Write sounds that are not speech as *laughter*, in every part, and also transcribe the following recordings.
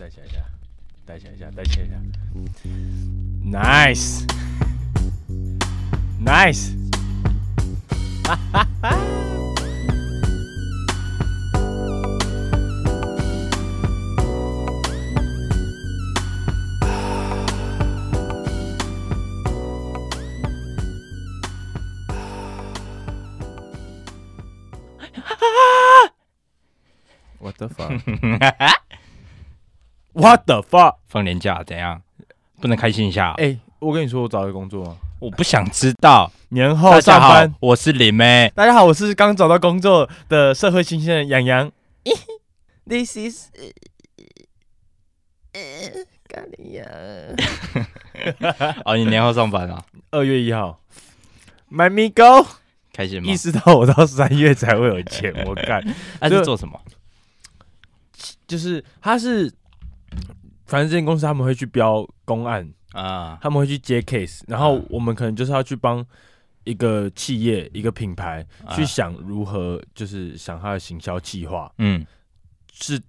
带起来一下，再想一下，再想一下。Nice，Nice，哈哈哈。What the fuck？What the fuck？放年假怎样？不能开心一下？哎、欸，我跟你说，我找一个工作吗？我不想知道。年后上班，我是林妹。大家好，我是刚找到工作的社会新鲜人杨洋。*laughs* This is 咖喱羊。*laughs* 哦，你年后上班啊？二月一号，My me go。开心吗？意识到我到三月才会有钱，我干。*laughs* 他是做什么？就是他是。反正这间公司他们会去标公案啊，他们会去接 case，然后我们可能就是要去帮一个企业、一个品牌去想如何，就是想他的行销计划，嗯，是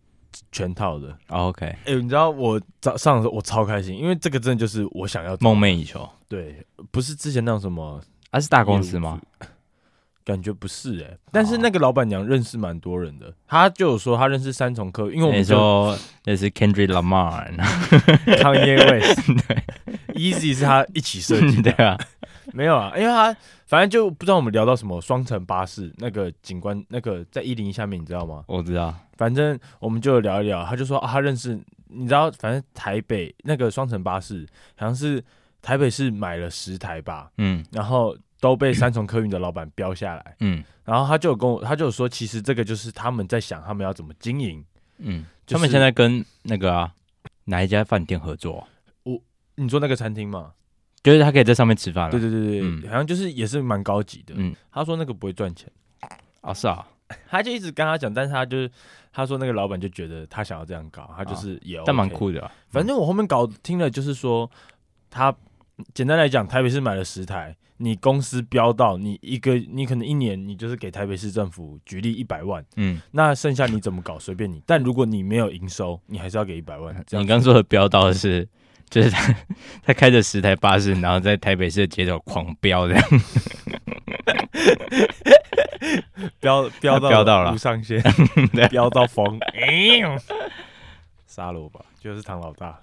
全套的。OK，哎，你知道我早上的时候我超开心，因为这个真的就是我想要梦寐以求。对，不是之前那种什么，啊是大公司吗？感觉不是哎、欸，但是那个老板娘认识蛮多人的，她就有说她认识三重客，因为我们说那是 Kendrick Lamar、Kanye *laughs* West，对，Easy 是他一起设计的，*laughs* 对啊，没有啊，因为他反正就不知道我们聊到什么双层巴士那个景观，那个在一零一下面，你知道吗？我知道，反正我们就聊一聊，他就说啊，他认识，你知道，反正台北那个双层巴士好像是台北是买了十台吧，嗯，然后。都被三重客运的老板标下来，嗯，然后他就有跟我，他就有说，其实这个就是他们在想他们要怎么经营，嗯，就是、他们现在跟那个啊哪一家饭店合作？我你说那个餐厅吗？就是他可以在上面吃饭，对对对对，嗯、好像就是也是蛮高级的，嗯，他说那个不会赚钱，啊是啊，*laughs* 他就一直跟他讲，但是他就是他说那个老板就觉得他想要这样搞，他就是也、OK 啊、但蛮酷的、啊，反正我后面搞听了就是说，他简单来讲，台北市买了十台。你公司标到你一个，你可能一年你就是给台北市政府举例一百万，嗯，那剩下你怎么搞随便你。但如果你没有营收，你还是要给一百万。你刚说的标到的是，就是他 *laughs* 他开着十台巴士，然后在台北市的街头狂飙这样，*laughs* 飙飙到飙到了无上限，*laughs* 飙到疯，杀了我吧，就是唐老大。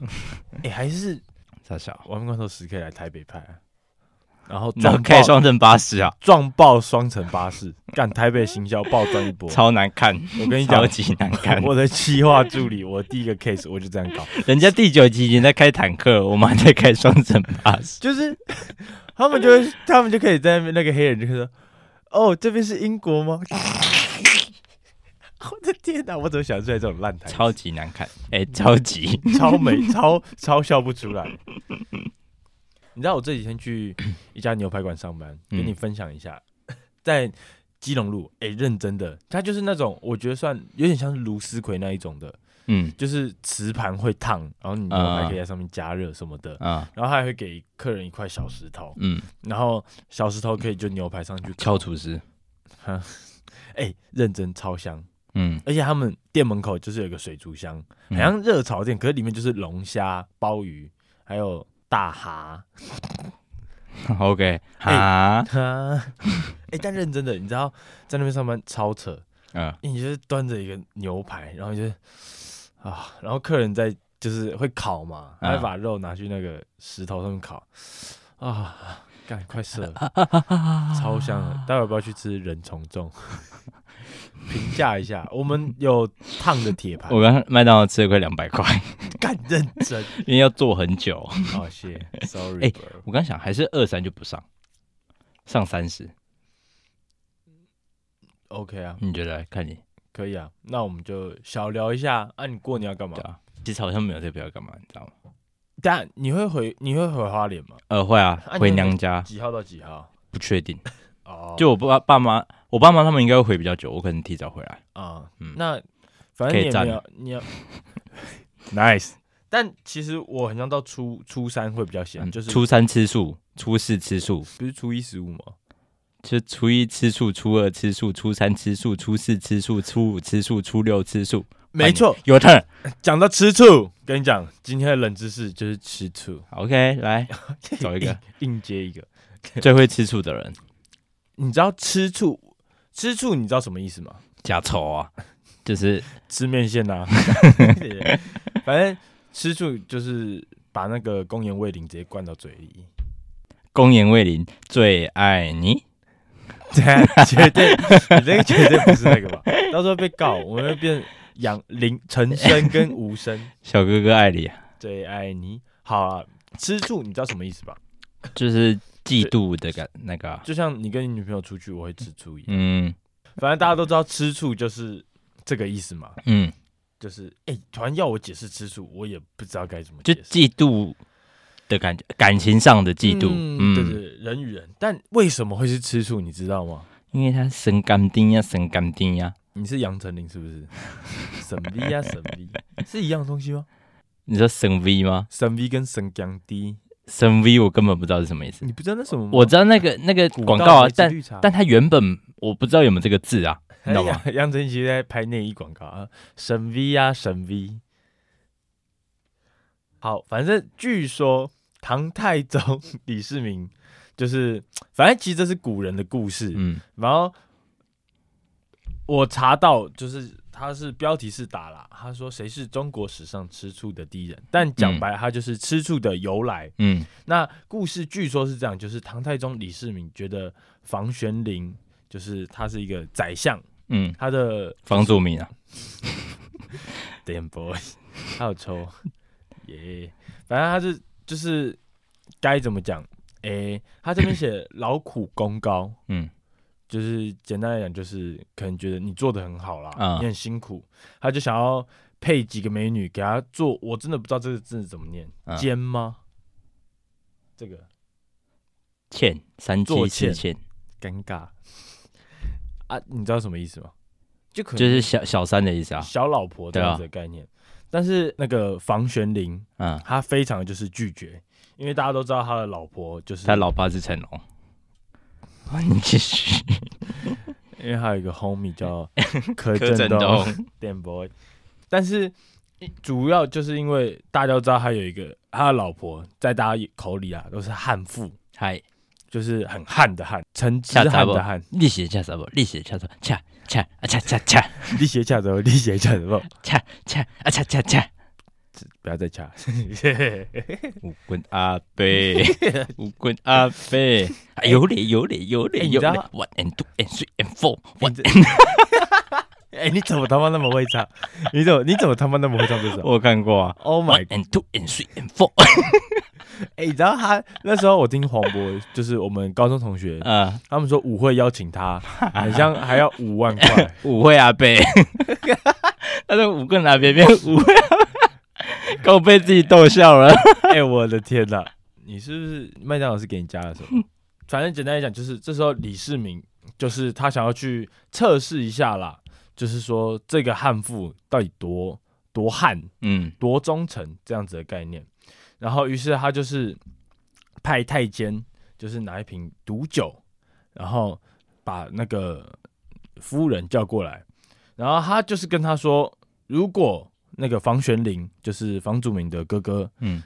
哎、欸，还是傻小，玩命关头十 K 来台北拍啊。然后撞开双层巴士啊，撞爆双层巴士，*laughs* 干台北行销爆赚一波，超难看。我跟你讲，超级难看。我的企划助理，我第一个 case 我就这样搞。人家第九集已经在开坦克，我们还在开双层巴士。就是他们就会，他们就可以在那边，那个黑人就说：“哦，这边是英国吗？” *laughs* 我的天哪，我怎么想出来这种烂台？超级难看，哎、欸，超级超美，超超笑不出来。你知道我这几天去 *clears throat* 一家牛排馆上班，跟你分享一下，*laughs* 在基隆路，哎，认真的，它就是那种我觉得算有点像是卢丝葵那一种的，嗯，就是瓷盘会烫，然后你牛排可以在上面加热什么的，啊，然后他还会给客人一块小石头，嗯，然后小石头可以就牛排上去敲厨师，哈，哎，认真超香，嗯，而且他们店门口就是有个水族箱，好像热炒店，可是里面就是龙虾、鲍鱼，还有。大哈，OK，哈哈，*laughs* 哎，但认真的，你知道在那边上班超扯，嗯，你就是端着一个牛排，然后就是啊，然后客人在就是会烤嘛，然后把肉拿去那个石头上面烤，啊，干快 *laughs* 射了，超香的，待会儿不要去吃人虫粽。评价一下，*laughs* 我们有烫的铁盘。我刚麦当劳吃了快两百块，*laughs* 干认真，因为要做很久。好谢，sorry。哎，我刚想还是二三就不上，上三十。OK 啊，你觉得？看你可以啊，那我们就小聊一下。啊，你过年要干嘛？其实好像没有特别要干嘛，你知道吗？但你会回你会回花莲吗？呃，会啊，回娘家。几号到几号？不确定。哦，就我爸爸妈。我爸妈他们应该会回比较久，我可能提早回来啊。嗯，那反正你也没有，你要 *laughs* nice。但其实我很像到初初三会比较闲，就是初三吃素，初四吃素，不是初一十五吗？就初一吃素，初二吃素，初三吃素，初四吃素，初五吃素，初六吃素。没错，有 turn。*laughs* 讲到吃醋，跟你讲，今天的冷知识就是吃醋。OK，来 *laughs* 找一个硬，硬接一个，最会吃醋的人。你知道吃醋？吃醋你知道什么意思吗？假丑啊，就是 *laughs* 吃面线呐。*laughs* 反正吃醋就是把那个工研味淋直接灌到嘴里。工研味淋最爱你。绝对，你这个绝对不是那个吧？*laughs* 到时候被告，我们会变杨林陈生跟吴声。小哥哥爱你，最爱你。好啊，吃醋你知道什么意思吧？就是嫉妒的感那个，就像你跟你女朋友出去，我会吃醋一样。嗯，反正大家都知道吃醋就是这个意思嘛。嗯，就是哎，突然要我解释吃醋，我也不知道该怎么解释。就嫉妒。的感觉，感情上的嫉妒，嗯，对对，人与人，但为什么会是吃醋？你知道吗？因为他生甘丁呀，生甘丁呀。你是杨丞琳是不是？*laughs* 生 V 呀，生 V 是一样的东西吗？你说生 V 吗？生 V 跟生甘丁，生 V 我根本不知道是什么意思。你不知道那什么吗？我知道那个那个广告啊，但但它原本我不知道有没有这个字啊，你知道吗？杨丞琳在拍内衣广告啊，神 V 啊，神 V。好，反正据说。唐太宗李世民就是，反正其实这是古人的故事。嗯，然后我查到，就是他是标题是打了，他说谁是中国史上吃醋的第一人？但讲白，他就是吃醋的由来。嗯，那故事据说是这样，就是唐太宗李世民觉得房玄龄就是他是一个宰相。嗯，他的房祖名啊，*laughs* Damn boy，他有抽耶，yeah, 反正他是。就是该怎么讲？哎、欸，他这边写 *coughs* 劳苦功高，嗯，就是简单来讲，就是可能觉得你做的很好啦，嗯、你很辛苦，他就想要配几个美女给他做。我真的不知道这个字怎么念，奸、嗯、吗？这个欠，三妻四妾，尴尬啊！你知道什么意思吗？就可能就是小小三的意思啊，小老婆这样子的概念。但是那个房玄龄，嗯，他非常就是拒绝，因为大家都知道他的老婆就是他老爸是成龙。你继续，因为还有一个 homie 叫柯震东，Damn boy。但是主要就是因为大家都知道他有一个他的老婆，在大家口里啊都是悍妇，嗨，就是很悍的悍，成之汉的汉，历史叫什么？历史叫做恰。恰啊恰恰恰，你写恰什么？你写恰什么？恰恰啊恰恰恰，不要再恰。*laughs* 舞棍阿贝，*laughs* 舞棍阿贝，有嘞有嘞有嘞有嘞。One and two and three and four，One。*laughs* 哎，你怎么他妈那么会唱？你怎么你怎么他妈那么会唱这首？我看过啊。Oh my。And two and three and four。哎、欸，你知道他那时候我听黄渤，就是我们高中同学，嗯，他们说舞会邀请他，好像还要五万块。舞会阿贝，他说五个哪边变舞会阿伯，够被自己逗笑了。*laughs* 哎、欸，我的天哪！你是不是麦当劳是给你加了什么？*laughs* 反正简单来讲，就是这时候李世民就是他想要去测试一下啦，就是说这个悍妇到底多多悍，嗯，多忠诚这样子的概念。然后，于是他就是派太监，就是拿一瓶毒酒，然后把那个夫人叫过来，然后他就是跟他说，如果那个房玄龄，就是房祖名的哥哥，嗯，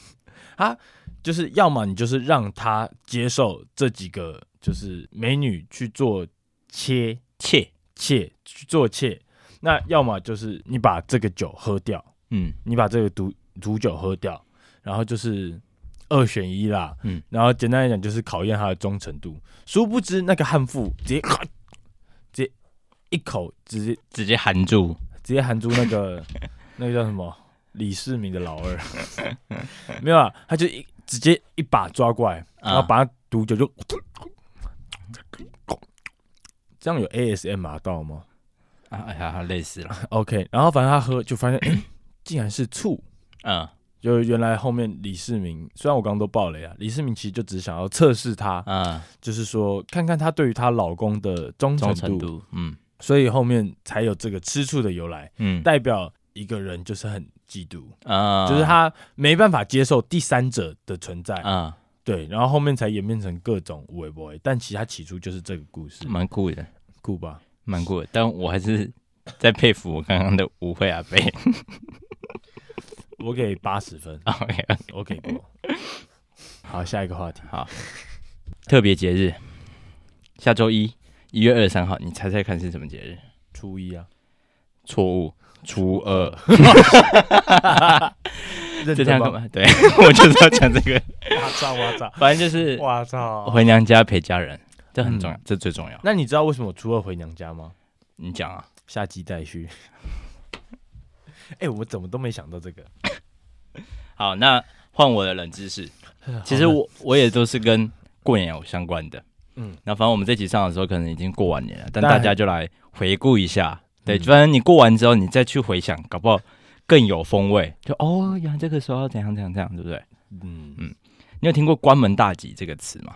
*laughs* 他就是要么你就是让他接受这几个就是美女去做妾妾妾去做妾，那要么就是你把这个酒喝掉，嗯，你把这个毒毒酒喝掉。然后就是二选一啦，嗯，然后简单来讲就是考验他的忠诚度。殊不知那个悍妇直接直接一口直接直接含住，直接喊住那个 *laughs* 那个叫什么？李世民的老二，*laughs* 没有啊，他就一直接一把抓过来，然后把他毒酒就、嗯、这样有 ASMR 到吗？啊，哎呀，累死了。OK，然后反正他喝就发现，哎，*coughs* 竟然是醋，嗯。就原来后面李世民，虽然我刚刚都爆雷啊，李世民其实就只想要测试他，啊，就是说看看他对于她老公的忠诚度，度，嗯，所以后面才有这个吃醋的由来，嗯，代表一个人就是很嫉妒啊，就是他没办法接受第三者的存在。啊，对，然后后面才演变成各种微博，但其实他起初就是这个故事，蛮酷的，酷吧，蛮酷的，但我还是在佩服我刚刚的舞会阿贝。*laughs* 我给八十分。*laughs* OK，我给过。好，下一个话题。好，特别节日，下周一，一月二十三号，你猜猜看是什么节日？初一啊？错误，初二。就 *laughs* 这样干嘛？对，*laughs* 我就是要讲这个。我操！我操！反正就是我操！回娘家陪家人，这很重要，这最重要。那你知道为什么我初二回娘家吗？你讲啊，下集待续。*laughs* 哎，我怎么都没想到这个。好，那换我的冷知识。其实我我也都是跟过年有相关的。嗯，那反正我们这集上的时候可能已经过完年了，但大家就来回顾一下。对，反正你过完之后，你再去回想，搞不好更有风味。就哦，原来这个时候要怎样怎样怎样，对不对？嗯嗯。你有听过“关门大吉”这个词吗？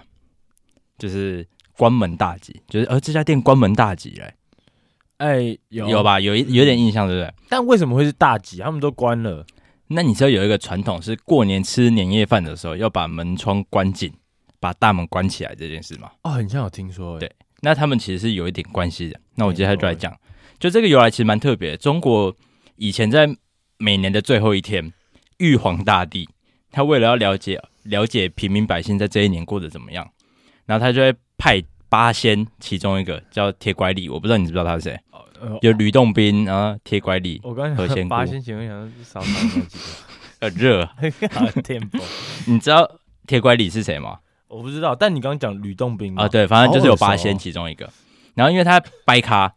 就是关门大吉，就是呃这家店关门大吉嘞。哎，有有吧？有一有点印象，对不对？但为什么会是大吉？他们都关了。那你知道有一个传统是过年吃年夜饭的时候要把门窗关紧，把大门关起来这件事吗？哦，很像有听说。对，那他们其实是有一点关系的。那我接下来就来讲，就这个由来其实蛮特别。中国以前在每年的最后一天，玉皇大帝他为了要了解了解平民百姓在这一年过得怎么样，然后他就会派八仙，其中一个叫铁拐李，我不知道你知不知道他是谁。有吕洞宾啊，铁拐李，我刚才和八仙请问想少少那几个，*laughs* 很热，*laughs* 很天风。你知道铁拐李是谁吗？我不知道，但你刚刚讲吕洞宾啊，对，反正就是有八仙其中一个。然后因为他掰咖，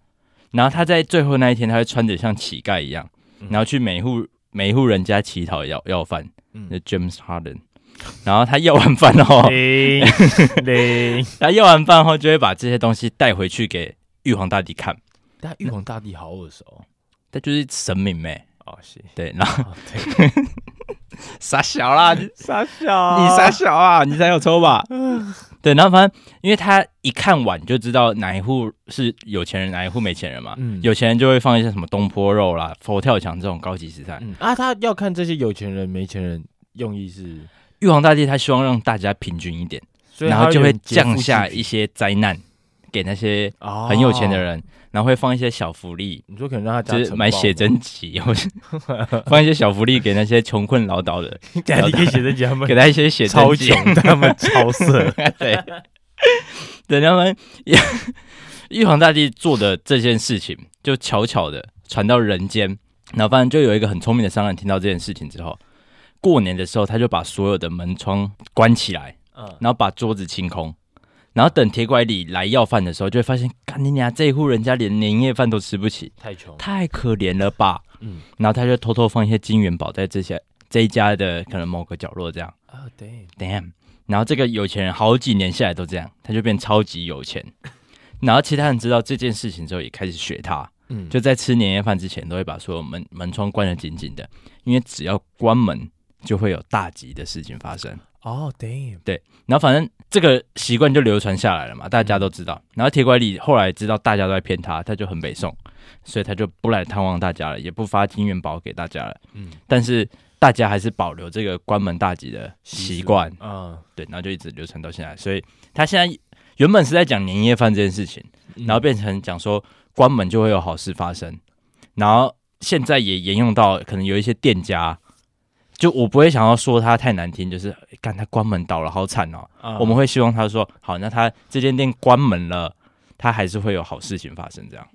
然后他在最后那一天，他会穿着像乞丐一样，然后去每户每户人家乞讨要要饭，就 James Harden。然后他要完饭后，*laughs* *laughs* 他要完饭后就会把这些东西带回去给玉皇大帝看。但玉皇大帝好耳熟，他就是神明呗。哦，是，对，然后 *laughs* 傻小啦，傻小，你傻小啊，你才有抽吧？对，然后反正因为他一看碗就知道哪一户是有钱人，哪一户没钱人嘛。嗯，有钱人就会放一些什么东坡肉啦、佛跳墙这种高级食材。啊，他要看这些有钱人、没钱人，用意是玉皇大帝他希望让大家平均一点，然后就会降下一些灾难给那些很有钱的人。然后会放一些小福利，你说可能让他就是买写真集，或者 *laughs* 放一些小福利给那些穷困潦倒的，*laughs* 给他一些写真集，他们给他一些写真集，超穷，他们超色，*laughs* 对，等，他们玉皇大帝做的这件事情，就悄悄的传到人间。然后反正就有一个很聪明的商人听到这件事情之后，过年的时候他就把所有的门窗关起来，嗯，然后把桌子清空。然后等铁拐李来要饭的时候，就会发现，干你娘，这一户人家连年夜饭都吃不起，太穷，太可怜了吧？嗯，然后他就偷偷放一些金元宝在这些这一家的可能某个角落，这样。啊，对，damn。然后这个有钱人好几年下来都这样，他就变超级有钱。然后其他人知道这件事情之后，也开始学他，嗯，就在吃年夜饭之前，都会把所有门门窗关得紧紧的，因为只要关门，就会有大吉的事情发生。哦，对，对，然后反正这个习惯就流传下来了嘛，大家都知道。然后铁拐李后来知道大家都在骗他，他就很北宋，所以他就不来探望大家了，也不发金元宝给大家了。嗯，但是大家还是保留这个关门大吉的习惯啊，对，然后就一直流传到现在。所以他现在原本是在讲年夜饭这件事情，然后变成讲说关门就会有好事发生，然后现在也沿用到可能有一些店家。就我不会想要说他太难听，就是干他关门倒了，好惨哦。Uh, 我们会希望他说好，那他这间店关门了，他还是会有好事情发生，这样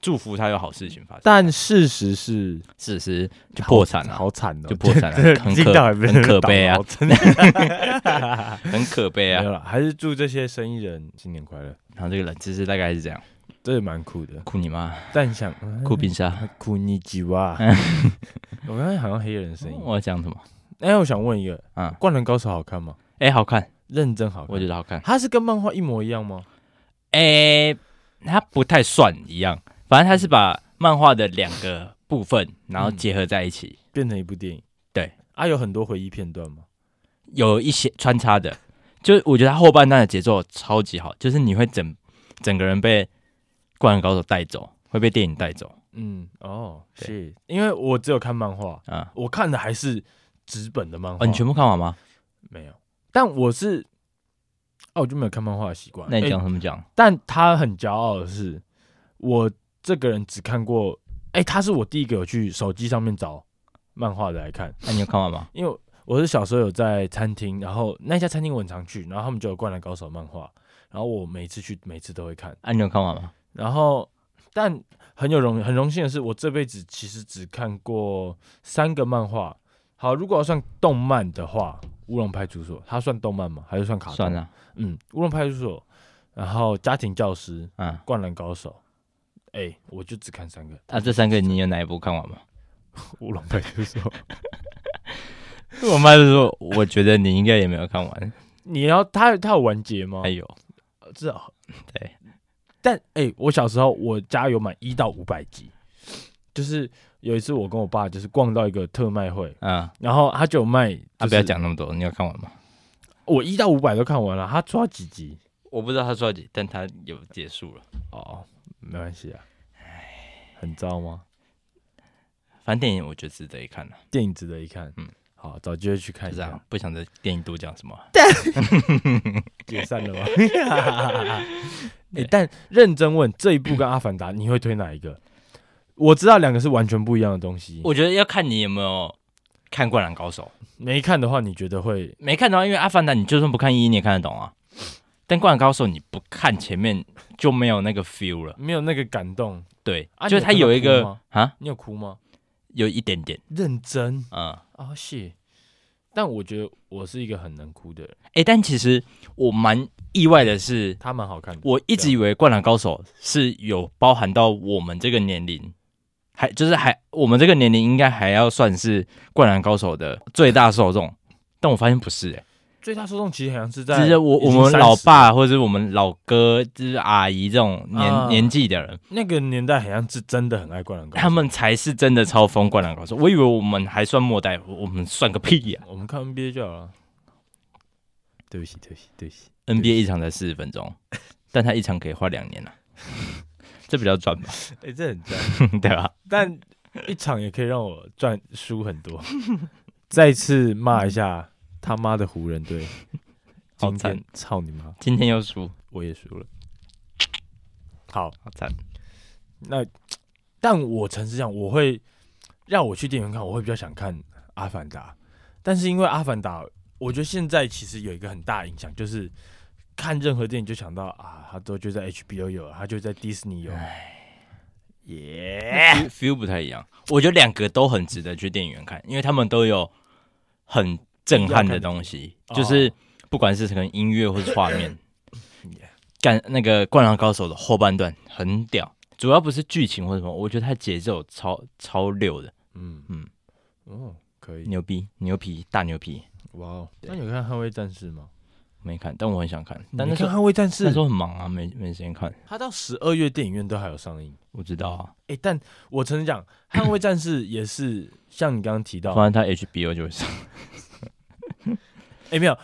祝福他有好事情发生。但事实是，事实就破产了，好惨哦，就破产了，*laughs* 很可很可悲啊，*laughs* 真的很可悲啊。还是祝这些生意人新年快乐。然后这个冷知识大概是这样。这也蛮酷的，酷你妈！但想酷冰沙，酷你鸡哇！*laughs* 我刚才好像黑人声音，我要讲什么？哎，我想问一个，啊，《灌篮高手》好看吗？哎，好看，认真好看，我觉得好看。它是跟漫画一模一样吗？哎，它不太算一样，反正它是把漫画的两个部分，然后结合在一起，变成一部电影。对，啊，有很多回忆片段吗？有一些穿插的，就我觉得它后半段的节奏超级好，就是你会整整个人被。灌篮高手带走会被电影带走，嗯，哦，是因为我只有看漫画啊，我看的还是纸本的漫画。你全部看完吗？没有，但我是，哦，我就没有看漫画的习惯。那你讲什么讲？但他很骄傲的是，我这个人只看过，哎、欸，他是我第一个有去手机上面找漫画的来看。那、啊、你有看完吗？*laughs* 因为我是小时候有在餐厅，然后那家餐厅我很常去，然后他们就有《灌篮高手》漫画，然后我每次去，每次都会看。啊，你有看完吗？然后，但很有荣很荣幸的是，我这辈子其实只看过三个漫画。好，如果要算动漫的话，《乌龙派出所》它算动漫吗？还是算卡通？算了。嗯，《乌龙派出所》，然后《家庭教师》，嗯，《灌篮高手》。哎，我就只看三个。啊，这三个你有哪一部看完吗？*laughs* 乌龙派出所。我妈就说，我觉得你应该也没有看完。*laughs* 你要他他有完结吗？还有，至少。对。但哎、欸，我小时候我家有买一到五百集，就是有一次我跟我爸就是逛到一个特卖会，嗯，然后他就有卖、就是，他不要讲那么多，你要看完吗？我一到五百都看完了，他抓几集？我不知道他抓几，但他有结束了。哦，没关系啊，唉，很糟吗？反正电影我觉得值得一看了，电影值得一看，嗯。好，找机会去看一下。不想在电影多讲什么，*laughs* 解散了吗？*laughs* *laughs* 哎、欸，但认真问，这一部跟《阿凡达》，你会推哪一个？我知道两个是完全不一样的东西。我觉得要看你有没有看《灌篮高手》。没看的话，你觉得会？没看的话，因为《阿凡达》你就算不看一，你也看得懂啊。但《灌篮高手》你不看前面就没有那个 feel 了，没有那个感动。对，啊、就是他有一个啊，你有哭吗？有一点点认真，嗯，啊是。但我觉得我是一个很能哭的人，哎、欸，但其实我蛮意外的是，他蛮好看的。我一直以为《灌篮高手》是有包含到我们这个年龄，还就是还我们这个年龄应该还要算是《灌篮高手》的最大受众，但我发现不是、欸，哎。最大受众其实好像是在，其实我我们老爸或者是我们老哥，就是阿姨这种年、啊、年纪的人，那个年代好像是真的很爱灌篮高手，他们才是真的超疯灌篮高手。我以为我们还算末代，我们算个屁呀、啊！我们看 NBA 就好了。对不起，对不起，对不起。NBA 一场才四十分钟，但他一场可以花两年了，*laughs* 这比较赚吧？哎、欸，这很赚，*laughs* 对吧？但一场也可以让我赚输很多。再次骂一下。他妈的湖人队，*laughs* 好惨！操你妈！今天又输，我也输了。好，好惨。那，但我诚实讲，我会让我去电影院看，我会比较想看《阿凡达》。但是因为《阿凡达》，我觉得现在其实有一个很大影响，就是看任何电影就想到啊，他都就在 HBO 有，他就在迪士尼有。耶，feel 不太一样。我觉得两个都很值得去电影院看，因为他们都有很。震撼的东西，就是不管是可能音乐或是画面，*coughs* 干那个《灌篮高手》的后半段很屌，主要不是剧情或什么，我觉得它节奏超超溜的，嗯嗯，哦，可以，牛逼牛皮大牛皮，哇哦！那你有看《捍卫战士》吗？没看，但我很想看。但是看《捍卫战士》那时候很忙啊，没没时间看。他到十二月电影院都还有上映，我知道啊。哎、欸，但我曾经讲，《捍卫战士》也是像你刚刚提到，反正他 HBO 就会上。哎、欸，没有，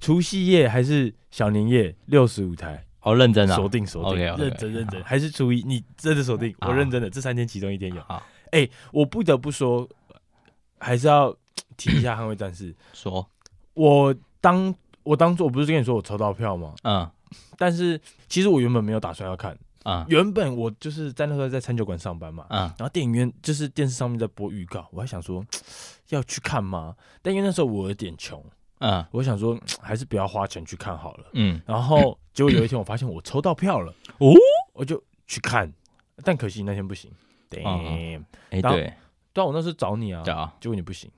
除夕夜还是小年夜六十五台，好认真啊！锁定锁定认真认真，还是初一？你真的锁定？我认真的，这三天其中一天有。哎、欸，我不得不说，还是要提一下《捍卫战士 *clears throat*》。说，我当我当初我不是跟你说我抽到票吗？嗯，但是其实我原本没有打算要看。啊、嗯，原本我就是在那时候在餐酒馆上班嘛，嗯，然后电影院就是电视上面在播预告，我还想说 *tsk* 要去看吗？但因为那时候我有点穷，嗯，我想说 *tsk* 还是不要花钱去看好了，嗯，然后 *coughs* 结果有一天我发现我抽到票了，哦，我就去看，但可惜那天不行，对，哎、欸，对，对，我那时候找你啊，对啊，结果你不行，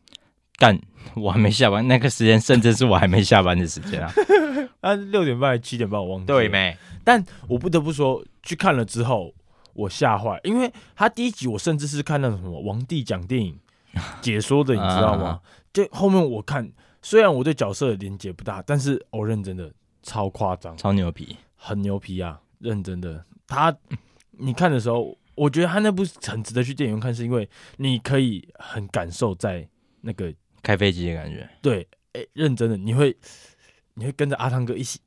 但，我还没下班，那个时间甚至是我还没下班的时间啊，*laughs* 啊，六点半七点半我忘记，对没？但我不得不说。去看了之后，我吓坏，因为他第一集我甚至是看那种什么王帝讲电影解说的，你知道吗？*laughs* 就后面我看，虽然我对角色的连接不大，但是我认真的超夸张，超牛皮，很牛皮啊！认真的，他你看的时候，我觉得他那部很值得去电影院看，是因为你可以很感受在那个开飞机的感觉。对，哎、欸，认真的，你会你会跟着阿汤哥一起，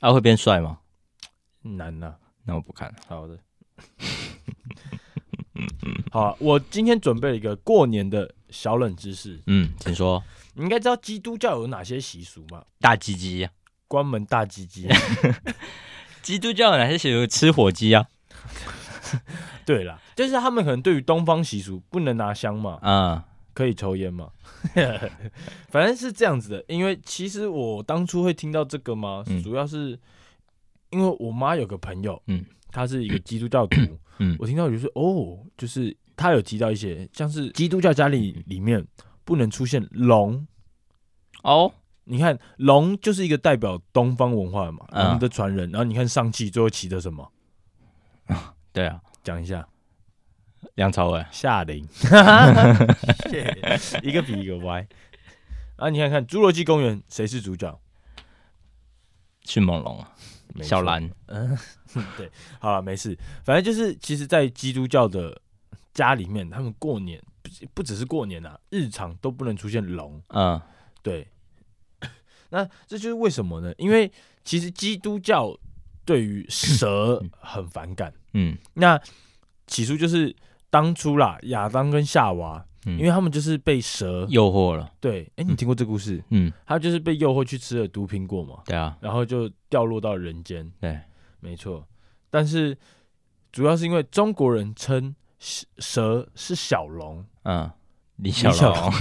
他、啊、会变帅吗？难呐、啊，那我不看。好的，好、啊，我今天准备了一个过年的小冷知识。嗯，请说。你应该知道基督教有哪些习俗吗？大鸡鸡，关门大鸡鸡。*laughs* 基督教有哪些习俗？吃火鸡啊？*laughs* 对啦，就是他们可能对于东方习俗不能拿香嘛，嗯，可以抽烟嘛，*laughs* 反正是这样子的。因为其实我当初会听到这个嘛，嗯、主要是因为我妈有个朋友，嗯，她是一个基督教徒，嗯，我听到就是哦，就是她有提到一些像是基督教家里里面不能出现龙哦。你看龙就是一个代表东方文化嘛，嗯、我们的传人。然后你看上汽最后骑的什么？对啊，讲一下，梁朝伟、夏琳，*laughs* 一个比一个歪。然后你看看侏罗纪公园，谁是主角？迅猛龙，小兰。嗯，*laughs* 对，好了，没事。反正就是，其实，在基督教的家里面，他们过年不不只是过年啊，日常都不能出现龙。嗯，*laughs* 对。那这就是为什么呢？因为其实基督教对于蛇 *coughs* 很反感。嗯，那起初就是当初啦，亚当跟夏娃，嗯、因为他们就是被蛇诱惑了。对，哎、欸，你听过这故事？嗯，他就是被诱惑去吃了毒苹果嘛。对啊，然后就掉落到人间。对，没错。但是主要是因为中国人称蛇是小龙。嗯，李小龙。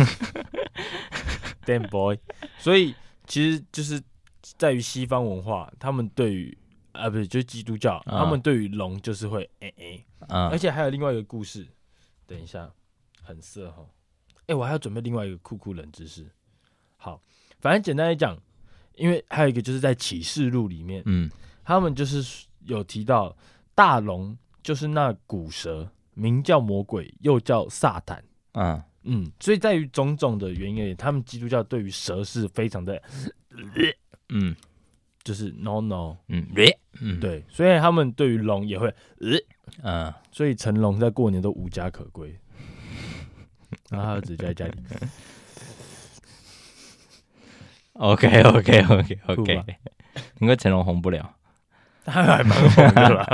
*laughs* Damn boy，所以。其实就是在于西方文化，他们对于啊不是就是基督教，嗯、他们对于龙就是会哎哎，而且还有另外一个故事，等一下很色哈，哎、欸、我还要准备另外一个酷酷冷知识。好，反正简单来讲，因为还有一个就是在启示录里面，嗯，他们就是有提到大龙就是那古蛇，名叫魔鬼，又叫撒旦，啊。嗯，所以在于种种的原因，他们基督教对于蛇是非常的，*laughs* 嗯，就是 no no，嗯，嗯。对，所以他们对于龙也会，嗯，所以成龙在过年都无家可归，然后他儿子就在家里，*laughs* OK OK OK OK，应该成龙红不了，他还蛮红的啦。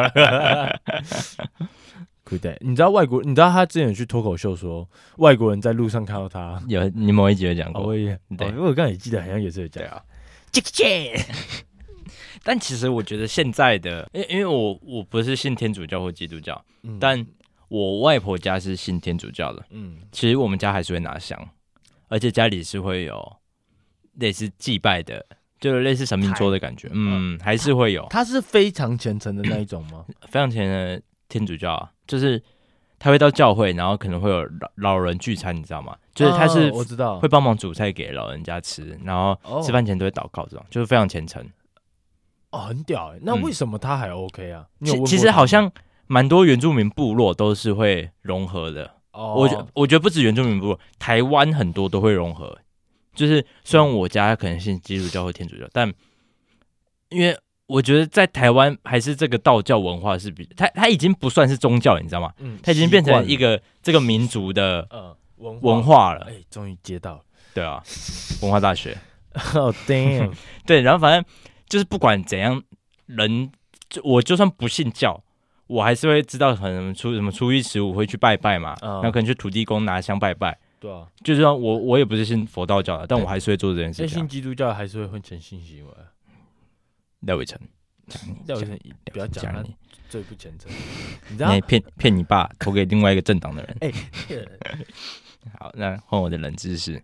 *laughs* 对，你知道外国？你知道他之前有去脱口秀说，外国人在路上看到他，有你某一集有讲过，我也对，因为我刚才也记得好像也是有讲。啊。*laughs* 但其实我觉得现在的，因因为我我不是信天主教或基督教，嗯、但我外婆家是信天主教的，嗯，其实我们家还是会拿香，而且家里是会有类似祭拜的，就是类似神明桌的感觉，嗯，还是会有。他是非常虔诚的那一种吗？非常虔诚的天主教啊。就是他会到教会，然后可能会有老老人聚餐，你知道吗？就是他是我知道会帮忙煮菜给老人家吃，然后吃饭前都会祷告，这种就是非常虔诚。哦，很屌哎！那为什么他还 OK 啊？其其实好像蛮多原住民部落都是会融合的。哦，我觉我觉得不止原住民部落，台湾很多都会融合。就是虽然我家可能信基督教或天主教，但因为。我觉得在台湾还是这个道教文化是比它它已经不算是宗教，你知道吗？嗯，它已经变成一个这个民族的呃文文化了。哎，终于接到了，对啊，文化大学。*laughs* Oh damn！*laughs* 对，然后反正就是不管怎样，人就我就算不信教，我还是会知道可能初什么初一十五会去拜拜嘛，然后可能去土地公拿香拜拜。对啊，就是说我我也不是信佛道教的，但我还是会做这件事情。信基督教还是会混成性行为。廖伟成，廖伟成，不要讲你最不虔诚，*laughs* 你知道？骗骗你爸投给另外一个政党的人。*laughs* 哎，*laughs* 好，那换我的冷知识。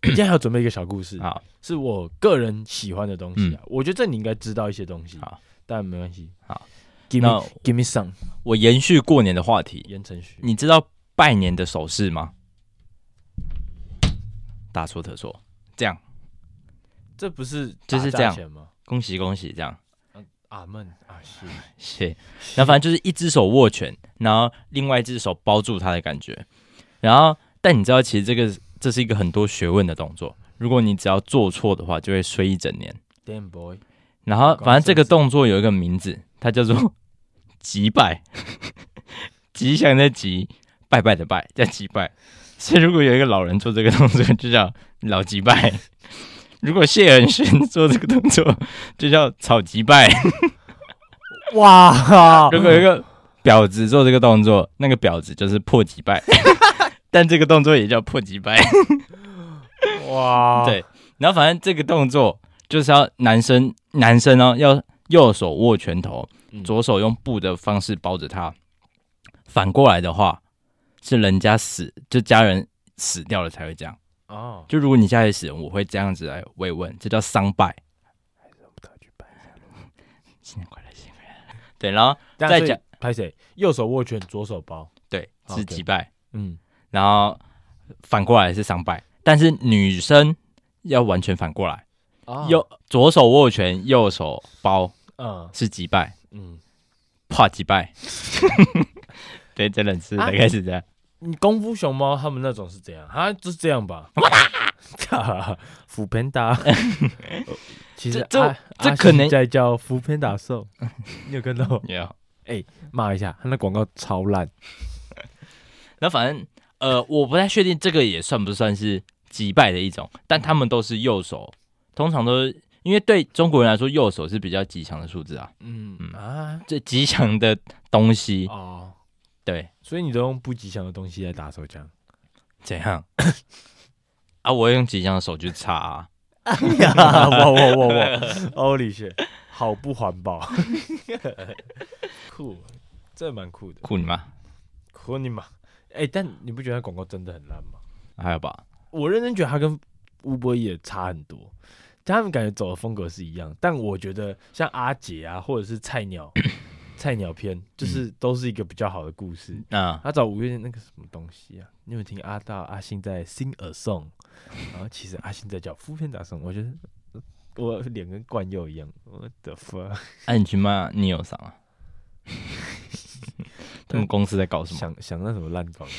今天还要准备一个小故事，好，是我个人喜欢的东西啊。我觉得这你应该知道一些东西，好，但没关系。好，Give me，Give me some。我延续过年的话题，言承旭，你知道拜年的手势吗？大错特错，这样，这不是就是这样。吗？恭喜恭喜，这样，阿门。啊，是。是，然后反正就是一只手握拳，然后另外一只手包住他的感觉，然后但你知道，其实这个这是一个很多学问的动作，如果你只要做错的话，就会衰一整年。Damn boy，然后反正这个动作有一个名字，它叫做 *laughs* 吉拜，吉祥的吉，拜拜的拜，叫吉拜。所以如果有一个老人做这个动作，就叫老吉拜。如果谢恩勋做这个动作，就叫草吉拜。哇！*laughs* 如果有一个婊子做这个动作，那个婊子就是破吉拜。*laughs* 但这个动作也叫破吉拜。哇！对，然后反正这个动作就是要男生男生哦，要右手握拳头，嗯左手用布的方式包着它。反过来的话，是人家死，就家人死掉了才会这样。哦，就如果你家里死人，我会这样子来慰问，这叫丧拜。*laughs* 新年快乐，新年快乐。对，然后再讲拍谁？右手握拳，左手包。对，是祭拜。嗯，然后反过来是丧拜，但是女生要完全反过来，哦右左手握拳，右手包嗯是击败，嗯，怕祭拜。*laughs* 对，真的是大概是这样。你功夫熊猫他们那种是怎样？啊，就是这样吧。福片达，其实这这可能信在叫福片达兽，你有看到？有，骂一下，他那广告超烂。那反正呃，我不太确定这个也算不算是击败的一种，但他们都是右手，通常都是因为对中国人来说，右手是比较吉祥的数字啊，嗯嗯啊最吉祥的东西。哦，对，所以你都用不吉祥的东西来打手枪。怎样？*coughs* 啊，我用吉祥的手去擦、啊，哇哇哇哇！Holy shit，好不环保。*laughs* 酷，这蛮酷的。酷你妈！酷你妈！哎、但你不觉得它广告真的很烂吗？还有吧？我认真觉得它跟乌波也差很多，他们感觉走的风格是一样，但我觉得像阿杰啊，或者是菜鸟 *coughs* 菜鸟片，就是都是一个比较好的故事。嗯，他找五月天那个什么东西啊？你有听阿道阿信在 sing a song？*laughs* 然后其实阿信在叫副片打送，我觉得我脸跟冠佑一样，我的 fuck，那、啊、你去骂 Neo 上啊？*laughs* 他们公司在搞什么？想想那什么烂广告，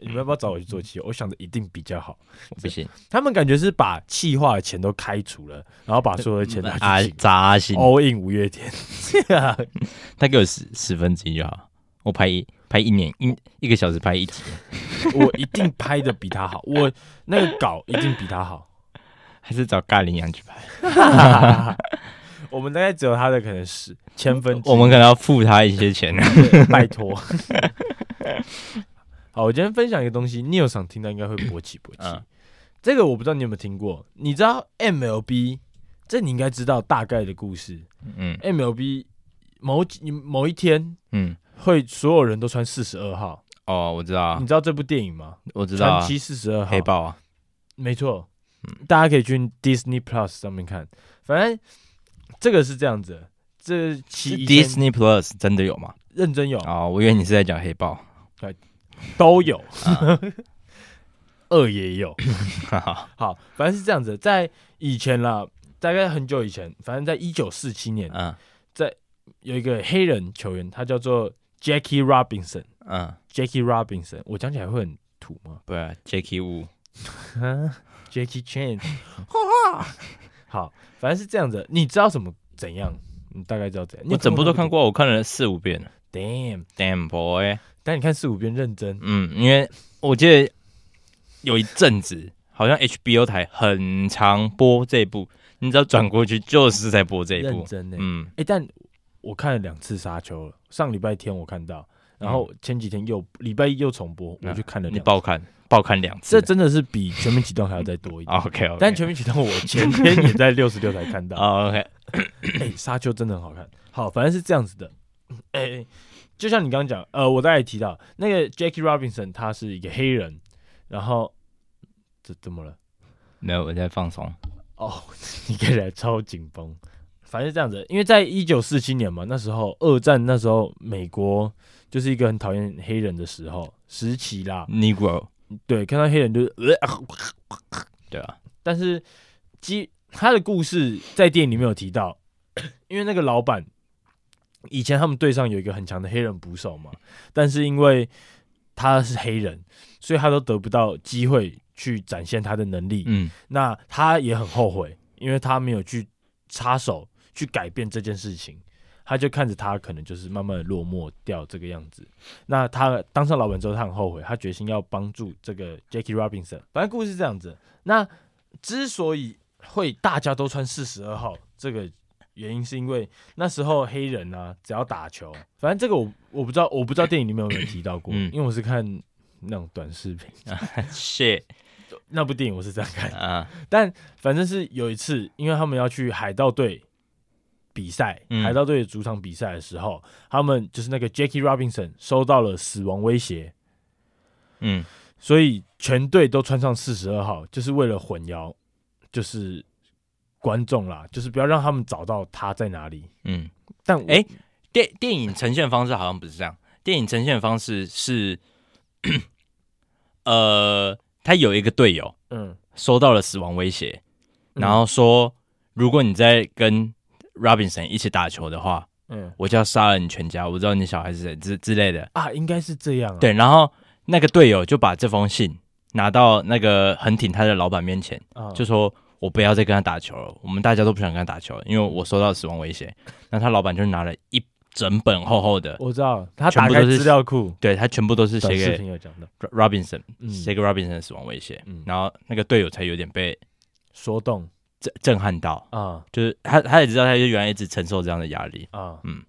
你们要不要找我去做企划？我想的一定比较好。我不行，他们感觉是把企划的钱都开除了，然后把所有的钱砸阿信，all in 五月天。他给我十十分之一就好，我拍一拍一年一一个小时拍一集，*laughs* 我一定拍的比他好，我那个稿一定比他好。*laughs* 还是找咖喱羊去拍？*laughs* 我们大概只有他的可能是千分之，我们可能要付他一些钱。拜托。好，我今天分享一个东西，你有想听到应该会勃起勃起。嗯这个我不知道你有没有听过，你知道 MLB？这你应该知道大概的故事。嗯 MLB 某几某一天嗯，会所有人都穿四十二号，哦，我知道啊你，知道这部电影吗？我知道啊传奇四十二号，黑豹啊，没错，嗯大家可以去 Disney Plus 上面看。反正这个是这样子，这是其以前 Disney Plus 真的有吗？认真有哦，我以为你是在讲黑豹。*laughs* 都有，啊二也有。*laughs* 好，反正是这样子，在以前啦，大概很久以前，反正在一九四七年，嗯有一个黑人球员，他叫做 Jackie Robinson。嗯，Jackie Robinson，我讲起来会很土吗不 *laughs* 啊 Jackie Wu，？Jackie Chan，好，反正是这样子。你知道什么怎样？你大概知道怎样？我整部都看过过，我看了四五遍了。那部电影。Damn，Damn boy，但你看四五遍认真，嗯，因为我记得有一阵子，好像 HBO 台很常播这一部，你只要转过去就是在播这一部认。真呢。嗯，哎、但我看了两次《沙丘》了，上礼拜天我看到，然后前几天又礼拜一又重播，我就看了你爆看爆看两次这，真的是比《全面启动》还要再多一点。*laughs* OK OK，但《全面启动》我前天也在六十六才看到。*laughs* 哦 OK，哎、*coughs* 沙丘真的很好看。好，反正是这样子的。哎、就像你刚刚讲，呃，我大概也提到那个 Jackie Robinson，他是一个黑人，然后这怎么了？没有我在放松。哦，*laughs* 你看起来超紧绷。反正是这样子，因为在一九四七年嘛，那时候二战那时候美国就是一个很讨厌黑人的时候时期啦。Negro，对，看到黑人就是，呃、对啊，但是基他的故事在电影里面有提到，因为那个老板以前他们队上有一个很强的黑人捕手嘛，但是因为他是黑人，所以他都得不到机会去展现他的能力。嗯那他也很后悔，因为他没有去插手去改变这件事情，他就看着他可能就是慢慢的落寞掉这个样子。那他当上老板之后，他很后悔，他决心要帮助这个 Jackie Robinson。反正故事是这样子。那之所以会大家都穿四十二号，这个原因是因为那时候黑人啊，只要打球，反正这个我我不知道，我不知道电影里面有没有提到过，嗯。因为我是看那种短视频，，*laughs* shit。那部电影我是这样看的。啊，但反正是有一次，因为他们要去海盗队比赛，嗯。海盗队的主场比赛的时候，他们就是那个 Jackie Robinson 收到了死亡威胁，嗯，所以全队都穿上四十二号，就是为了混淆，就是观众啦，就是不要让他们找到他在哪里。嗯，但我哎电电影呈现方式好像不是这样，电影呈现方式是，*clears throat* 呃，他有一个队友嗯，收到了死亡威胁，嗯然后说，如果你在跟 Robinson 一起打球的话，嗯我就要杀了你全家，我知道你小孩是谁之之类的。啊，应该是这样、啊。，对，然后那个队友就把这封信拿到那个很挺他的老板面前，啊、就说我不要再跟他打球了，我们大家都不想跟他打球了，因为我收到死亡威胁。那他老板就拿了一整本厚厚的，我知道，他打开资料库，对他全部都是写短视给频有讲的，Robinson，嗯写给 Robinson 的死亡威胁，嗯然后那个队友才有点被说动震震撼到，啊就是他他也知道他就原来一直承受这样的压力，啊，嗯，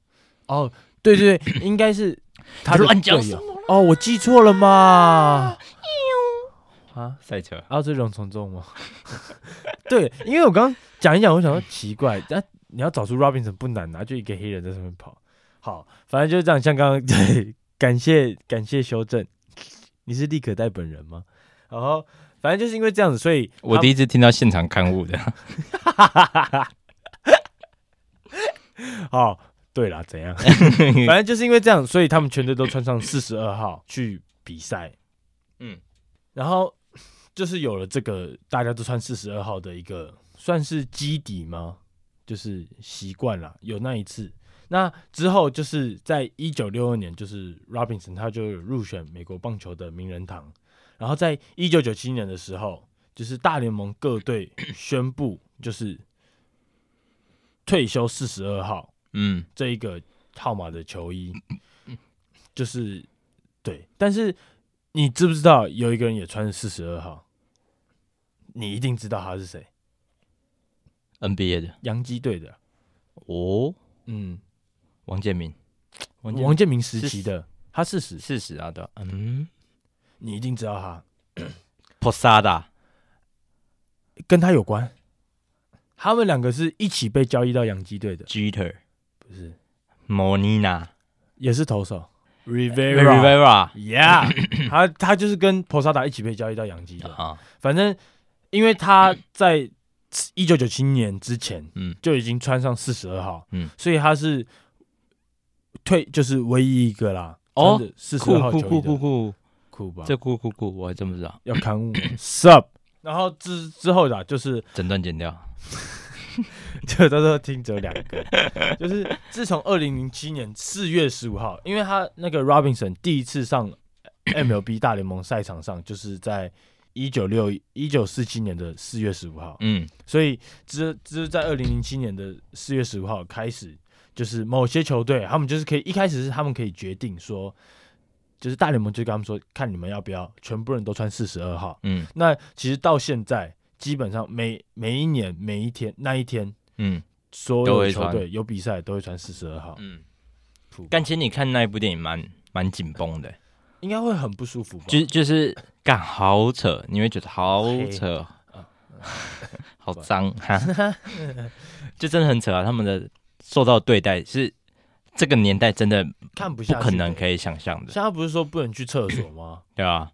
哦，对对对，应该是 *coughs* 他的乱讲队友哦，我记错了嘛。啊，赛车，啊，这龙从众吗？*laughs* 对，因为我刚刚讲一讲，我想说奇怪，但你要找出 Robinson 不难啊，就一个黑人在上面跑。好，反正就是这样，像刚刚对，感谢感谢修正，你是立可带本人吗？然后反正就是因为这样子，所以我第一次听到现场刊物的，*laughs* 哦，对啦，怎样？反正就是因为这样，所以他们全队都穿上四十二号去比赛。嗯，然后就是有了这个大家都穿四十二号的一个算是基底吗？就是习惯了。有那一次，那之后就是在一九六二年，就是 Robinson 他就入选美国棒球的名人堂。然后在一九九七年的时候，就是大联盟各队宣布就是退休四十二号。嗯，这一个号码的球衣，就是对，但是你知不知道有一个人也穿四十二号？你一定知道他是谁？NBA 的。洋基队的，哦，嗯，王建民，王建王建民时期的，他四十，四十啊，对吧，嗯你一定知道他，，*coughs* Posada，跟他有关。他们两个是一起被交易到洋基队的，Jeter，不是，Molina，也是投手 Rivera，，Yeah，*coughs* 他他就是跟 Posada 一起被交易到洋基的。啊，反正因为他在一九九七年之前，嗯。就已经穿上四十二号，嗯。所以他是退就是唯一一个啦。哦四十二号球衣的。酷酷酷。酷，酷吧？这酷酷酷，我还真不知道，要刊物 sub，然后之之后啦，就是整段剪掉，*laughs* 就他说听只有两个，就是自从二零零七年四月十五号，因为他那个 Robinson 第一次上 MLB 大联盟赛场上，就是在一九六一九四七年的四月十五号，嗯。所以只只在二零零七年的四月十五号开始，就是某些球队他们就是可以一开始是他们可以决定说，就是大联盟就跟他们说，看你们要不要全部人都穿四十二号。嗯。那其实到现在，基本上每每一年每一天那一天，嗯。所有球队有比赛都会穿四十二号，嗯，但其实你看那一部电影蛮蛮紧绷的，应该会很不舒服吧？就就是干好扯，你会觉得好扯，*laughs* 好脏哈，就真的很扯啊！他们的受到对待是这个年代真的不看不下不，可能可以想象的，现在不是说不能去厕所吗？对吧？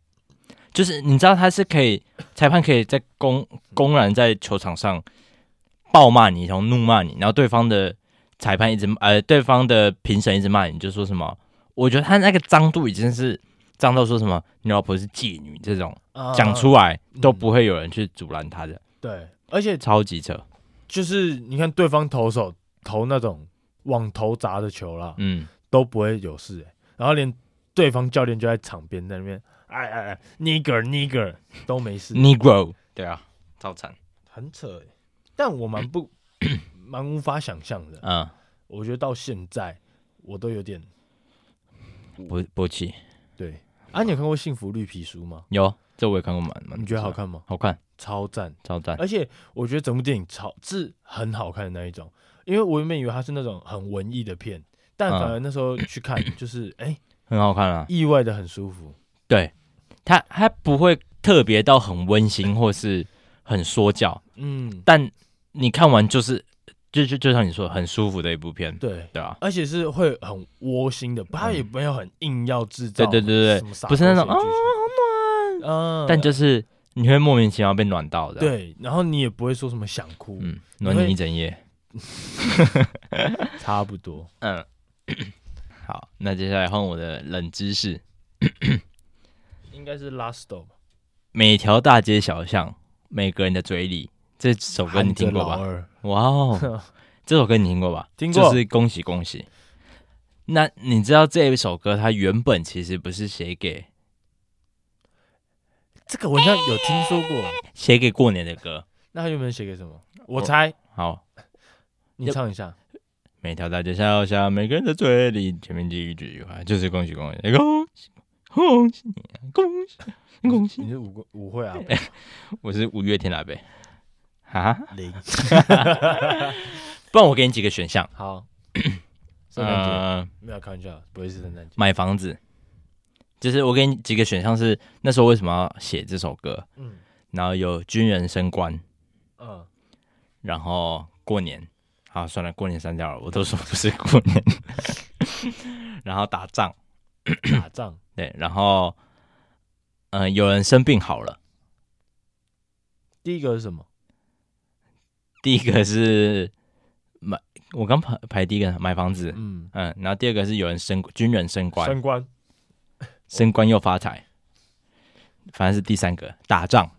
就是你知道他是可以，裁判可以在公公然在球场上暴骂你，然后怒骂你，然后对方的裁判一直呃，对方的评审一直骂你，就说什么？我觉得他那个脏度已经是脏到说什么你老婆是妓女这种啊讲出来都不会有人去阻拦他的，对，而且超级扯。就是你看对方投手投那种往头砸的球啦，嗯，都不会有事、欸，然后连对方教练就在场边在那边，哎哎哎，nigger nigger 都没事，Negro，对啊，超惨。很扯、欸，但我蛮不蛮无法想象的，嗯，我觉得到现在我都有点不不起，对啊，你有看过《幸福绿皮书》吗？有这我也看过蛮蛮，你觉得好？看吗？好看，超赞，超赞。而且我觉得整部电影超是很好看的那一种，因为我原本以为它是那种很文艺的片，但反而那时候去看就是哎、欸很好看啊。意外的很舒服，对，它它不会特别到很温馨或是很说教，嗯，但你看完就是就就就就像你说，很舒服的一部片，对。对啊，而且是会很窝心的，它也没有很硬要制造，对对对对，不是那种啊好暖，嗯，但就是你会莫名其妙被暖到的，对，然后你也不会说什么想哭，嗯，暖你一整夜，*laughs* 差不多，嗯，*coughs* 好，那接下来换我的冷知识，应该是 Last Stop，每条大街小巷，每个人的嘴里。这首歌你听过吧？哇哦，*laughs* 这首歌你听过吧？听过，就是恭喜恭喜。那你知道这一首歌它原本其实不是写给这个，我好像有听说过，写给过年的歌。那它原本写给什么？我猜。好，你唱一下。每条大街小巷，每个人的嘴里，前面第一句话就是恭喜恭喜，恭喜恭喜你恭喜恭喜。你是舞舞会啊？*laughs* 我是五月天来呗。啊，零，*laughs* 不然我给你几个选项。好，*clears throat* 圣诞节没有开玩笑，不会是圣诞节。买房子，就是我给你几个选项是那时候为什么要写这首歌？嗯，然后有军人升官，嗯，然后过年，好算了，过年删掉了，我都说不是过年。*laughs* 然后打仗，打仗，对，然后嗯，有人生病好了。第一个是什么？第一个是买，我刚排排第一个买房子，嗯嗯，然后第二个是有人升军人升官，升官，*laughs* 升官又发财，反正是第三个打仗。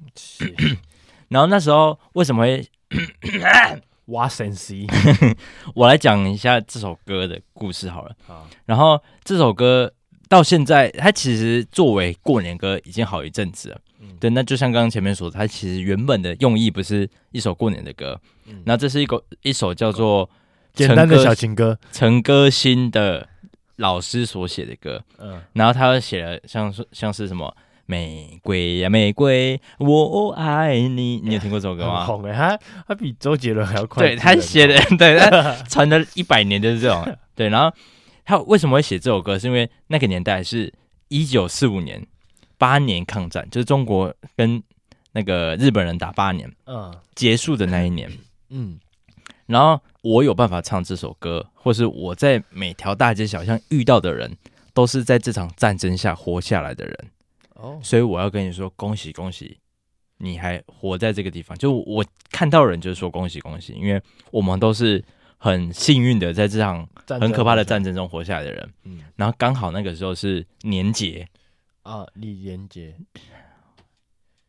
*coughs* 然后那时候为什么会 *coughs* 挖神西？*laughs* 我来讲一下这首歌的故事好了。好，然后这首歌到现在，它其实作为过年歌已经好一阵子了。对，那就像刚刚前面说的，它其实原本的用意不是一首过年的歌，嗯，那这是一个一首叫做简单的小情歌，陈歌辛的老师所写的歌，嗯，然后他写了像是像是什么玫瑰呀玫瑰，我爱你，你有听过这首歌吗？*laughs* 红诶，他他比周杰伦还要快，对他写的，*laughs* 对他传了一百年就是这种，*laughs* 对，然后他为什么会写这首歌？是因为那个年代是一九四五年。八年抗战就是中国跟那个日本人打八年，嗯，结束的那一年，嗯，然后我有办法唱这首歌，或是我在每条大街小巷遇到的人，都是在这场战争下活下来的人，哦，所以我要跟你说恭喜恭喜，你还活在这个地方，就我看到人就是说恭喜恭喜，因为我们都是很幸运的在这场很可怕的战争中活下来的人，嗯，然后刚好那个时候是年节。啊，李连杰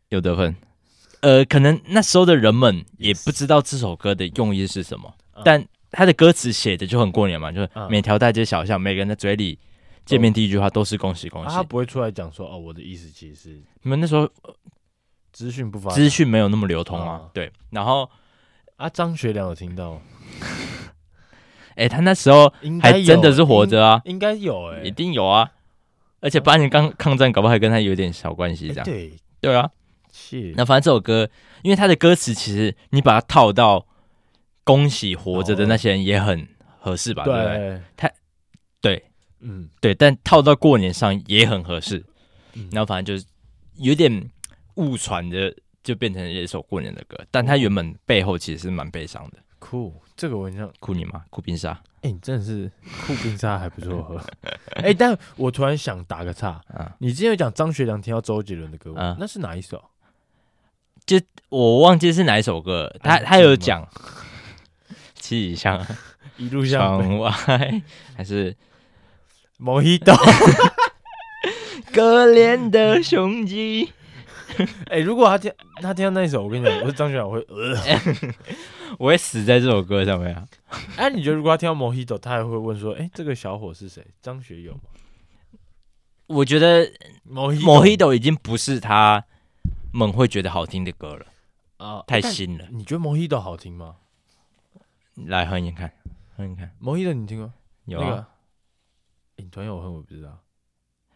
有得分。呃，可能那时候的人们也不知道这首歌的用意是什么.但他的歌词写的就很过年嘛，就是每条大街小巷，每个人的嘴里见面第一句话都是恭喜恭喜。他不会出来讲说哦，我的意思其实是你们那时候资讯不发，资讯没有那么流通啊。对，然后啊，张学良有听到，*laughs* 哎，他那时候还真的是活着啊，应该有，哎，一定有啊。而且八年刚抗战，搞不好还跟他有点小关系，这样。对对啊，是。那反正这首歌，因为他的歌词其实你把它套到恭喜活着的那些人也很合适吧？对不对？他对，嗯，对，但套到过年上也很合适。然后反正就是有点误传的，就变成一首过年的歌。但他原本背后其实是蛮悲伤的。酷，这个我很像酷你吗？酷冰沙。哎、欸，你真的是酷冰沙还不错喝。哎、欸，但我突然想打个岔，啊、你之前有讲张学良听到周杰伦的歌，啊、那是哪一首？就我忘记是哪一首歌，他他有讲七里香一路向窗外，还是莫希朵？可怜的胸肌。*laughs* 哎、欸，如果他听他听到那一首，我跟你讲，我是张学友，我会 *laughs* 呃。*laughs* 我会死在这首歌上面啊！哎、啊，你觉得如果他听到 Mojito，他还会问说：“哎、欸，这个小伙是谁？张学友吗？”我觉得 Mojito 已经不是他们会觉得好听的歌了啊，太新了。你觉得 Mojito 好听吗？来哼一看，哼一看。Mojito 你听过？有啊。欸、你突然有我哼，我不知道。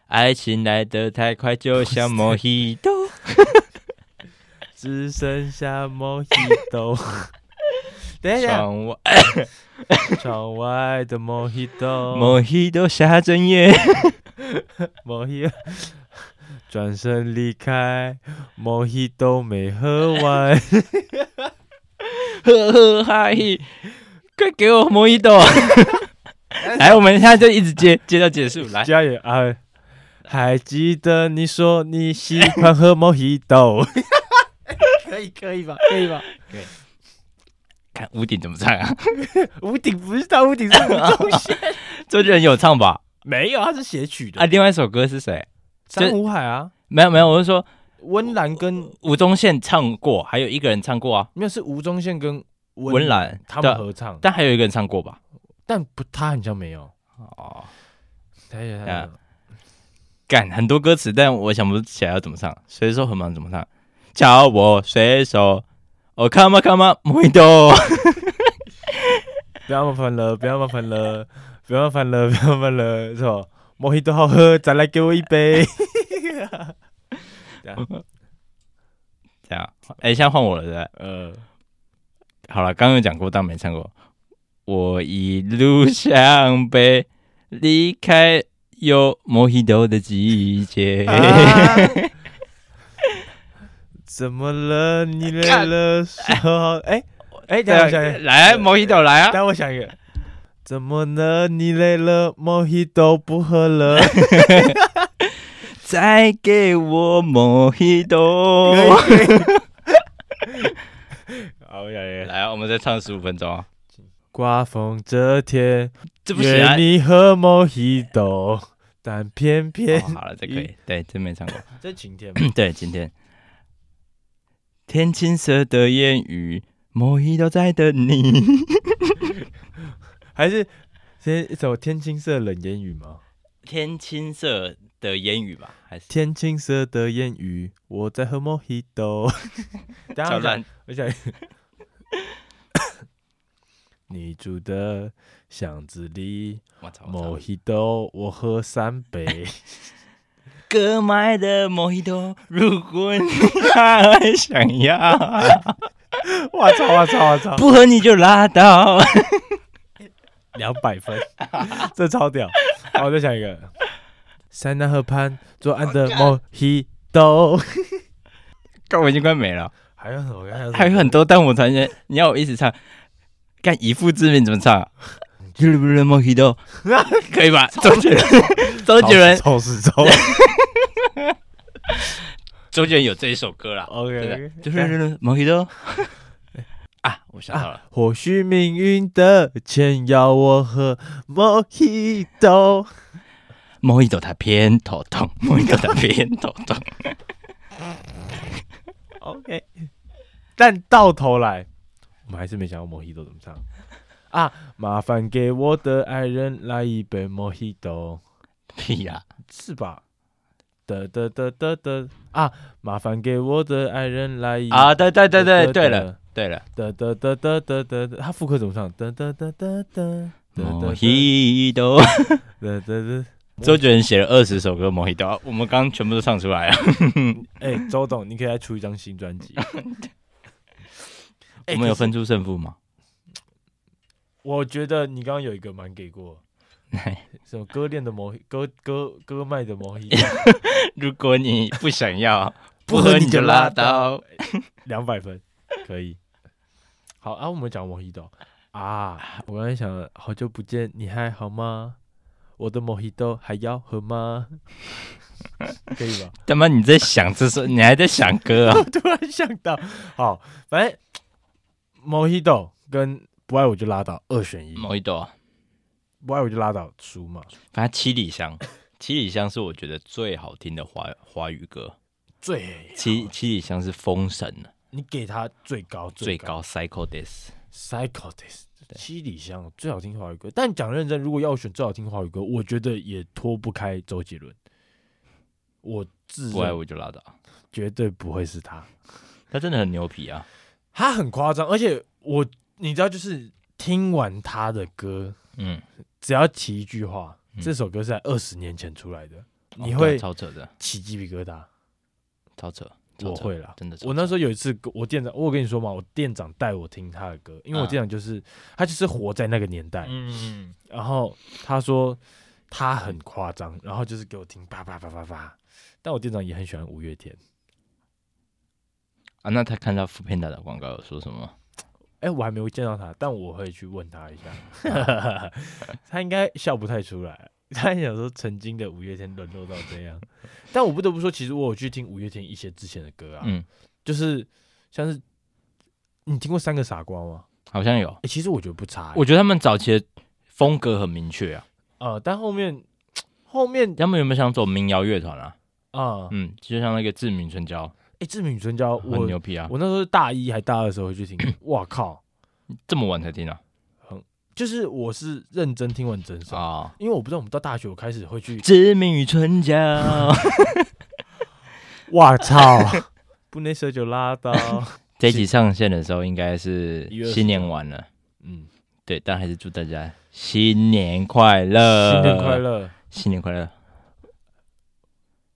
爱情来得太快，就像 Mojito，*laughs* 只剩下。等一下，窗外，*laughs* 窗外的莫希朵，莫希朵下整夜，*laughs* 莫希，转身离开，莫希朵没喝完，呵呵嗨，快给我莫希朵！来，我们现在就一直接接到结束，来。加油啊！还记得你说你喜欢喝莫希朵？可以可以吧？可以吧？可以。看屋顶怎么唱啊？*laughs* 屋顶不是他，屋顶是吴宗宪。*laughs* 周杰伦有唱吧？没有，他是写曲的啊。另外一首歌是谁？山呼海啊？没有没有，我是说温岚跟吴宗宪唱过，还有一个人唱过啊。没有，是吴宗宪跟温岚他们合唱，但还有一个人唱过吧？但不，他好像没有哦。对呀，干很多歌词，但我想不起来要怎么唱。随手很忙怎么唱？叫我随手。哦，Come on，Come on，莫希朵，不要麻烦了，不要麻烦了，不要麻烦了，不要麻烦了，是吧？莫希多好喝，再来给我一杯。这样，*laughs* 这样，哎，现在换我了，对不对？呃，好了，刚刚有讲过，但没唱过。我一路向北，离开有莫希豆的季节。啊怎么了？你累了？说哎哎，等我想想，来莫希豆来啊！等我想一个，怎么了？你累了？莫希豆不喝了，再给我莫希朵。好，我想，来啊！我们再唱十五分钟啊！刮风这天，这不行你喝莫希朵，但偏偏……好了，这可以。对，真没唱过。*coughs* 这晴天，*coughs* 对，晴天。天青色的烟雨，莫希朵在等你。*laughs* 还是先一首天青色冷烟雨吗？天青色的烟雨吧，还是天青色的烟雨？我在喝莫希朵。超烂，我想你住的巷子里，莫希多我喝三杯。*laughs* 哥买的莫希多，如果你还想要，*laughs* 我操我操我操！不喝你就拉倒。*laughs* 两百分，这超屌！好，我再想一个，塞纳河畔左岸的莫希多。刚我已经快没了，还有什么？还有很多，但我突然间你要我一直唱，看以父之名怎么唱？莫希朵，可以吧？周杰伦，周杰伦，臭死臭。*laughs* 周杰伦有这一首歌啦，OK，就是啊，我想到了，或许命运的钱要我喝莫希朵，莫希朵他偏头痛，莫希朵他偏头痛，OK，但到头来我们还是没想到莫希朵怎么唱啊！麻烦给我的爱人来一杯莫希朵，屁呀，是吧？得得得得得啊！麻烦给我的爱人来一啊！对对对对对了对了！的的的的的的的，他副歌怎么唱？的的的的的莫希朵，的的的。周杰伦写了二十首歌，莫希朵，我们刚刚全部都唱出来了。哎，周董，你可以再出一张新专辑。*laughs* 我们有分出胜负吗？我觉得你刚刚有一个蛮给过。*laughs* 什么割裂的莫割割割麦的莫希朵？*laughs* 如果你不想要，*laughs* 不喝你就拉倒。两百分，可以。好啊，我们讲莫希朵啊。我刚才想，好久不见，你还好吗？我的莫希朵还要喝吗？可以吧？他妈你在想这是，你还在想歌啊？突然想到，好，反正莫希朵跟不爱我就拉倒，二选一。莫希朵。不爱我就拉倒，输嘛。反正七里香，*coughs* 七里香是我觉得最好听的华华语歌。最七七里香是封神了，你给他最高最高。Psycho This，Psycho This，七里香最好听华语歌。但讲认真，如果要选最好听华语歌，我觉得也脱不开周杰伦。我自不爱我就拉倒，绝对不会是他。他真的很牛皮啊，他很夸张，而且我你知道，就是听完他的歌，嗯。只要提一句话，嗯、这首歌是在二十年前出来的，哦、你会超扯的，起鸡皮疙瘩，超扯，我会啦，真的。我那时候有一次，我店长，我跟你说嘛，我店长带我听他的歌，因为我店长就是、啊、他就是活在那个年代，嗯，然后他说他很夸张，然后就是给我听叭叭叭叭叭，但我店长也很喜欢五月天，啊，那他看到 foodpanda 的广告有说什么？哎、欸，我还没有见到他，但我会去问他一下。*laughs* 他应该笑不太出来。他想说，曾经的五月天沦落到这样。但我不得不说，其实我有去听五月天一些之前的歌啊，嗯，就是像是你听过《三个傻瓜》吗？好像有。哎、欸，其实我觉得不差、欸。我觉得他们早期的风格很明确啊。呃，但后面后面他们有没有想走民谣乐团啊？啊、呃，嗯，就像那个志明春娇。哎，志明春娇，我很牛皮啊！我那时候大一还大二的时候会去听，哇靠，*clears throat* 这么晚才听啊？很，就是我是认真听完整首啊，因为我不知道我们到大学我开始会去志明与春娇，哇操，不那时候就拉倒。*laughs* 这一集上线的时候应该是新年完了，嗯，对，但还是祝大家新年快乐，新年快乐，新年快乐。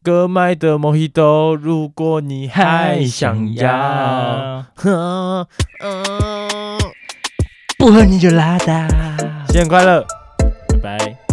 哥麦的莫希都，如果你还想要，*laughs* 不喝你就拉倒。新年快乐，拜拜。